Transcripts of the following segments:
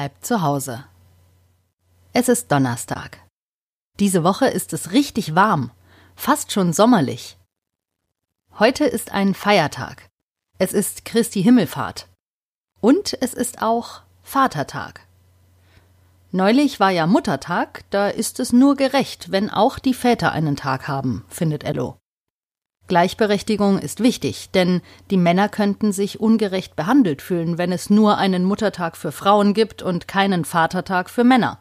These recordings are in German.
bleibt zu Hause. Es ist Donnerstag. Diese Woche ist es richtig warm, fast schon sommerlich. Heute ist ein Feiertag. Es ist Christi Himmelfahrt. Und es ist auch Vatertag. Neulich war ja Muttertag, da ist es nur gerecht, wenn auch die Väter einen Tag haben, findet Ello. Gleichberechtigung ist wichtig, denn die Männer könnten sich ungerecht behandelt fühlen, wenn es nur einen Muttertag für Frauen gibt und keinen Vatertag für Männer.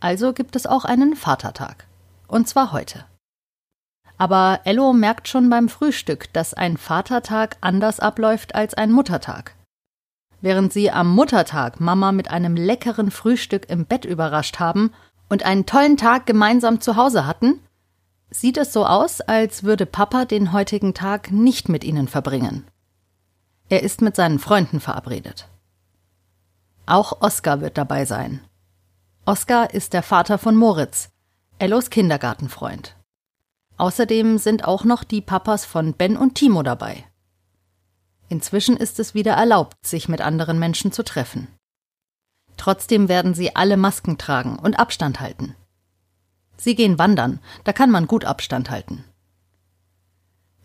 Also gibt es auch einen Vatertag. Und zwar heute. Aber Ello merkt schon beim Frühstück, dass ein Vatertag anders abläuft als ein Muttertag. Während sie am Muttertag Mama mit einem leckeren Frühstück im Bett überrascht haben und einen tollen Tag gemeinsam zu Hause hatten, sieht es so aus, als würde Papa den heutigen Tag nicht mit ihnen verbringen. Er ist mit seinen Freunden verabredet. Auch Oskar wird dabei sein. Oskar ist der Vater von Moritz, Ellos Kindergartenfreund. Außerdem sind auch noch die Papas von Ben und Timo dabei. Inzwischen ist es wieder erlaubt, sich mit anderen Menschen zu treffen. Trotzdem werden sie alle Masken tragen und Abstand halten. Sie gehen wandern, da kann man gut Abstand halten.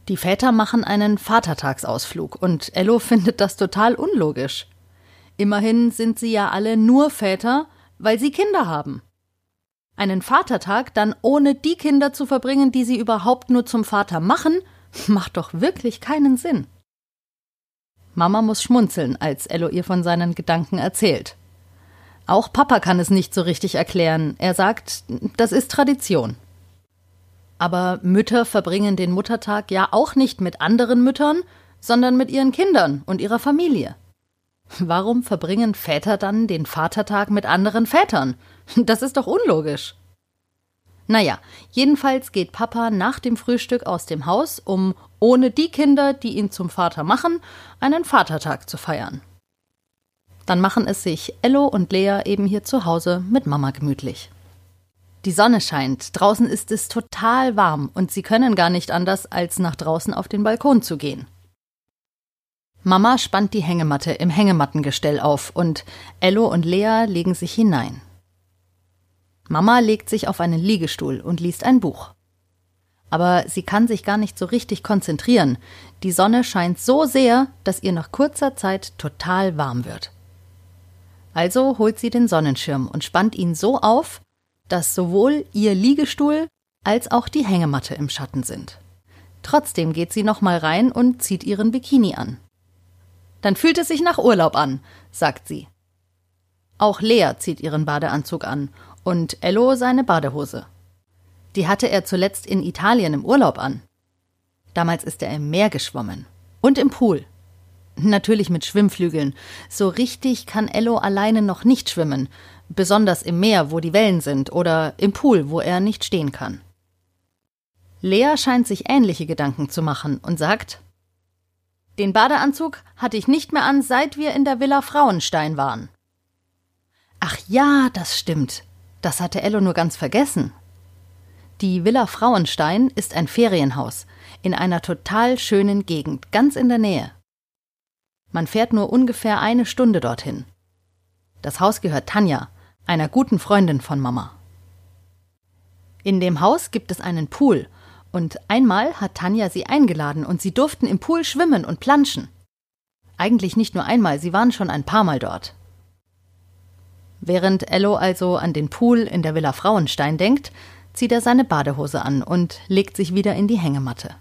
Die Väter machen einen Vatertagsausflug und Ello findet das total unlogisch. Immerhin sind sie ja alle nur Väter, weil sie Kinder haben. Einen Vatertag dann ohne die Kinder zu verbringen, die sie überhaupt nur zum Vater machen, macht doch wirklich keinen Sinn. Mama muss schmunzeln, als Ello ihr von seinen Gedanken erzählt. Auch Papa kann es nicht so richtig erklären. Er sagt, das ist Tradition. Aber Mütter verbringen den Muttertag ja auch nicht mit anderen Müttern, sondern mit ihren Kindern und ihrer Familie. Warum verbringen Väter dann den Vatertag mit anderen Vätern? Das ist doch unlogisch. Naja, jedenfalls geht Papa nach dem Frühstück aus dem Haus, um ohne die Kinder, die ihn zum Vater machen, einen Vatertag zu feiern. Dann machen es sich Ello und Lea eben hier zu Hause mit Mama gemütlich. Die Sonne scheint, draußen ist es total warm und sie können gar nicht anders, als nach draußen auf den Balkon zu gehen. Mama spannt die Hängematte im Hängemattengestell auf und Ello und Lea legen sich hinein. Mama legt sich auf einen Liegestuhl und liest ein Buch. Aber sie kann sich gar nicht so richtig konzentrieren. Die Sonne scheint so sehr, dass ihr nach kurzer Zeit total warm wird. Also holt sie den Sonnenschirm und spannt ihn so auf, dass sowohl ihr Liegestuhl als auch die Hängematte im Schatten sind. Trotzdem geht sie nochmal rein und zieht ihren Bikini an. Dann fühlt es sich nach Urlaub an, sagt sie. Auch Lea zieht ihren Badeanzug an und Ello seine Badehose. Die hatte er zuletzt in Italien im Urlaub an. Damals ist er im Meer geschwommen und im Pool. Natürlich mit Schwimmflügeln. So richtig kann Ello alleine noch nicht schwimmen, besonders im Meer, wo die Wellen sind, oder im Pool, wo er nicht stehen kann. Lea scheint sich ähnliche Gedanken zu machen und sagt Den Badeanzug hatte ich nicht mehr an, seit wir in der Villa Frauenstein waren. Ach ja, das stimmt. Das hatte Ello nur ganz vergessen. Die Villa Frauenstein ist ein Ferienhaus in einer total schönen Gegend, ganz in der Nähe. Man fährt nur ungefähr eine Stunde dorthin. Das Haus gehört Tanja, einer guten Freundin von Mama. In dem Haus gibt es einen Pool, und einmal hat Tanja sie eingeladen und sie durften im Pool schwimmen und planschen. Eigentlich nicht nur einmal, sie waren schon ein paar Mal dort. Während Ello also an den Pool in der Villa Frauenstein denkt, zieht er seine Badehose an und legt sich wieder in die Hängematte.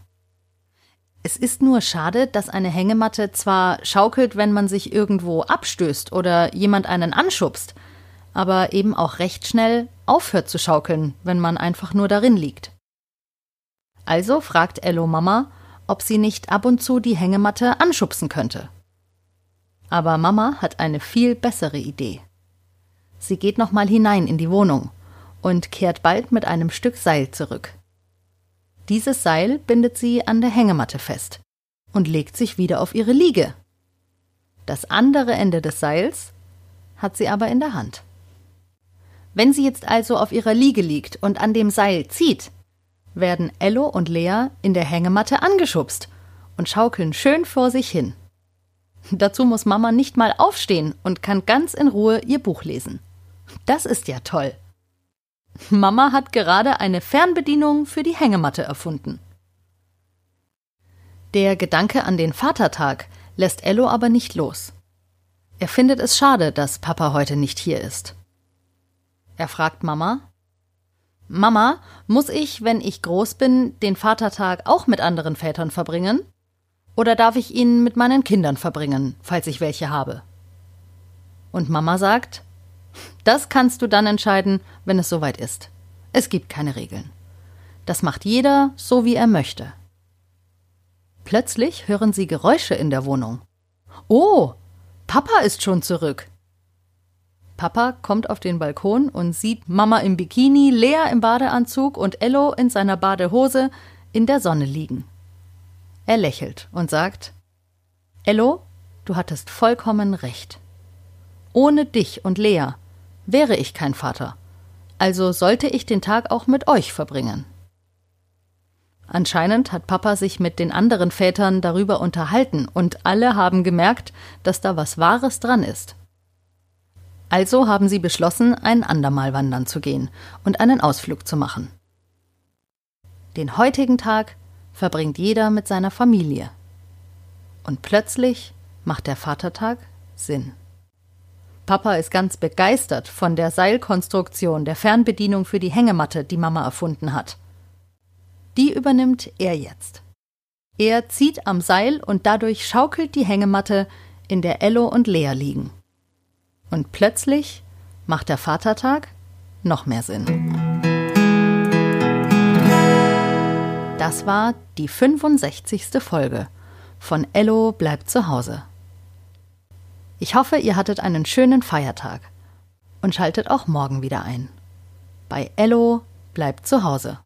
Es ist nur schade, dass eine Hängematte zwar schaukelt, wenn man sich irgendwo abstößt oder jemand einen anschubst, aber eben auch recht schnell aufhört zu schaukeln, wenn man einfach nur darin liegt. Also fragt Ello Mama, ob sie nicht ab und zu die Hängematte anschubsen könnte. Aber Mama hat eine viel bessere Idee. Sie geht nochmal hinein in die Wohnung und kehrt bald mit einem Stück Seil zurück. Dieses Seil bindet sie an der Hängematte fest und legt sich wieder auf ihre Liege. Das andere Ende des Seils hat sie aber in der Hand. Wenn sie jetzt also auf ihrer Liege liegt und an dem Seil zieht, werden Ello und Lea in der Hängematte angeschubst und schaukeln schön vor sich hin. Dazu muss Mama nicht mal aufstehen und kann ganz in Ruhe ihr Buch lesen. Das ist ja toll. Mama hat gerade eine Fernbedienung für die Hängematte erfunden. Der Gedanke an den Vatertag lässt Ello aber nicht los. Er findet es schade, dass Papa heute nicht hier ist. Er fragt Mama Mama, muss ich, wenn ich groß bin, den Vatertag auch mit anderen Vätern verbringen? Oder darf ich ihn mit meinen Kindern verbringen, falls ich welche habe? Und Mama sagt Das kannst du dann entscheiden, wenn es soweit ist. Es gibt keine Regeln. Das macht jeder so, wie er möchte. Plötzlich hören sie Geräusche in der Wohnung. Oh, Papa ist schon zurück. Papa kommt auf den Balkon und sieht Mama im Bikini, Lea im Badeanzug und Ello in seiner Badehose in der Sonne liegen. Er lächelt und sagt Ello, du hattest vollkommen recht. Ohne dich und Lea wäre ich kein Vater, also sollte ich den Tag auch mit euch verbringen. Anscheinend hat Papa sich mit den anderen Vätern darüber unterhalten und alle haben gemerkt, dass da was Wahres dran ist. Also haben sie beschlossen, ein andermal wandern zu gehen und einen Ausflug zu machen. Den heutigen Tag verbringt jeder mit seiner Familie. Und plötzlich macht der Vatertag Sinn. Papa ist ganz begeistert von der Seilkonstruktion der Fernbedienung für die Hängematte, die Mama erfunden hat. Die übernimmt er jetzt. Er zieht am Seil und dadurch schaukelt die Hängematte, in der Ello und Lea liegen. Und plötzlich macht der Vatertag noch mehr Sinn. Das war die 65. Folge von Ello bleibt zu Hause. Ich hoffe, ihr hattet einen schönen Feiertag und schaltet auch morgen wieder ein. Bei Ello bleibt zu Hause.